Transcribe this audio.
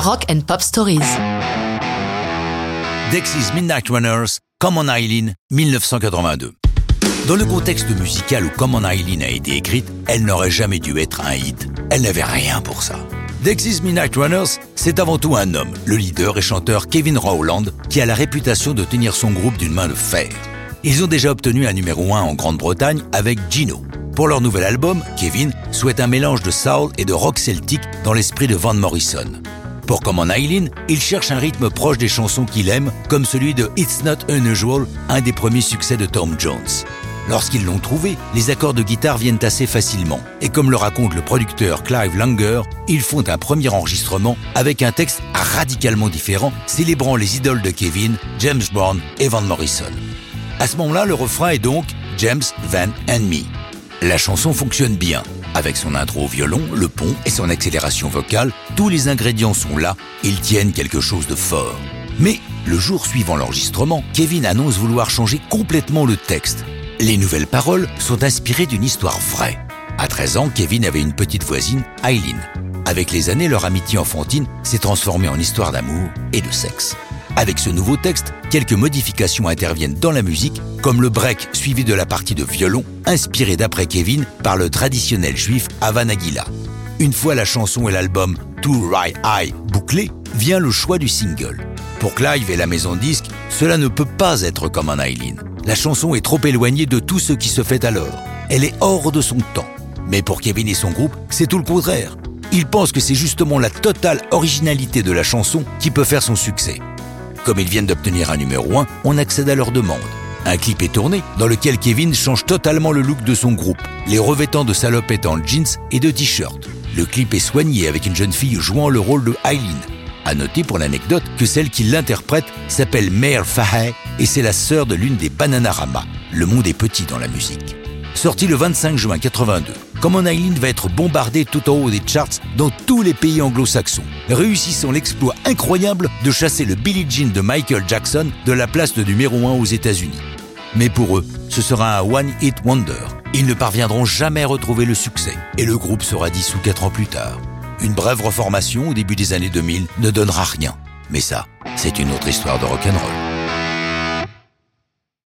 Rock and Pop Stories. Dexys Midnight Runners, Come on Eileen, 1982. Dans le contexte musical où Come on Eileen a été écrite, elle n'aurait jamais dû être un hit. Elle n'avait rien pour ça. Dexys Midnight Runners, c'est avant tout un homme, le leader et chanteur Kevin Rowland, qui a la réputation de tenir son groupe d'une main de fer. Ils ont déjà obtenu un numéro 1 en Grande-Bretagne avec Gino. Pour leur nouvel album, Kevin souhaite un mélange de soul et de rock celtique dans l'esprit de Van Morrison. Pour Comme en Eileen, il cherche un rythme proche des chansons qu'il aime, comme celui de It's Not Unusual, un des premiers succès de Tom Jones. Lorsqu'ils l'ont trouvé, les accords de guitare viennent assez facilement. Et comme le raconte le producteur Clive Langer, ils font un premier enregistrement avec un texte radicalement différent, célébrant les idoles de Kevin, James Brown et Van Morrison. À ce moment-là, le refrain est donc James, Van and Me. La chanson fonctionne bien. Avec son intro au violon, le pont et son accélération vocale, tous les ingrédients sont là, ils tiennent quelque chose de fort. Mais le jour suivant l'enregistrement, Kevin annonce vouloir changer complètement le texte. Les nouvelles paroles sont inspirées d'une histoire vraie. À 13 ans, Kevin avait une petite voisine, Eileen. Avec les années, leur amitié enfantine s'est transformée en histoire d'amour et de sexe. Avec ce nouveau texte, quelques modifications interviennent dans la musique, comme le break suivi de la partie de violon, inspiré d'après Kevin par le traditionnel juif Avan Aguila. Une fois la chanson et l'album To Right Eye bouclés, vient le choix du single. Pour Clive et la maison de disques, cela ne peut pas être comme un Eileen. La chanson est trop éloignée de tout ce qui se fait alors. Elle est hors de son temps. Mais pour Kevin et son groupe, c'est tout le contraire. Ils pensent que c'est justement la totale originalité de la chanson qui peut faire son succès. Comme ils viennent d'obtenir un numéro 1, on accède à leur demande. Un clip est tourné dans lequel Kevin change totalement le look de son groupe, les revêtant de salopettes en jeans et de t-shirts. Le clip est soigné avec une jeune fille jouant le rôle de Eileen. À noter pour l'anecdote que celle qui l'interprète s'appelle Mare Fahey et c'est la sœur de l'une des Bananarama. Le monde est petit dans la musique. Sorti le 25 juin 82, Common Island va être bombardé tout en haut des charts dans tous les pays anglo-saxons, réussissant l'exploit incroyable de chasser le Billie Jean de Michael Jackson de la place de numéro 1 aux États-Unis. Mais pour eux, ce sera un one-hit wonder. Ils ne parviendront jamais à retrouver le succès et le groupe sera dissous 4 ans plus tard. Une brève reformation au début des années 2000 ne donnera rien. Mais ça, c'est une autre histoire de rock'n'roll.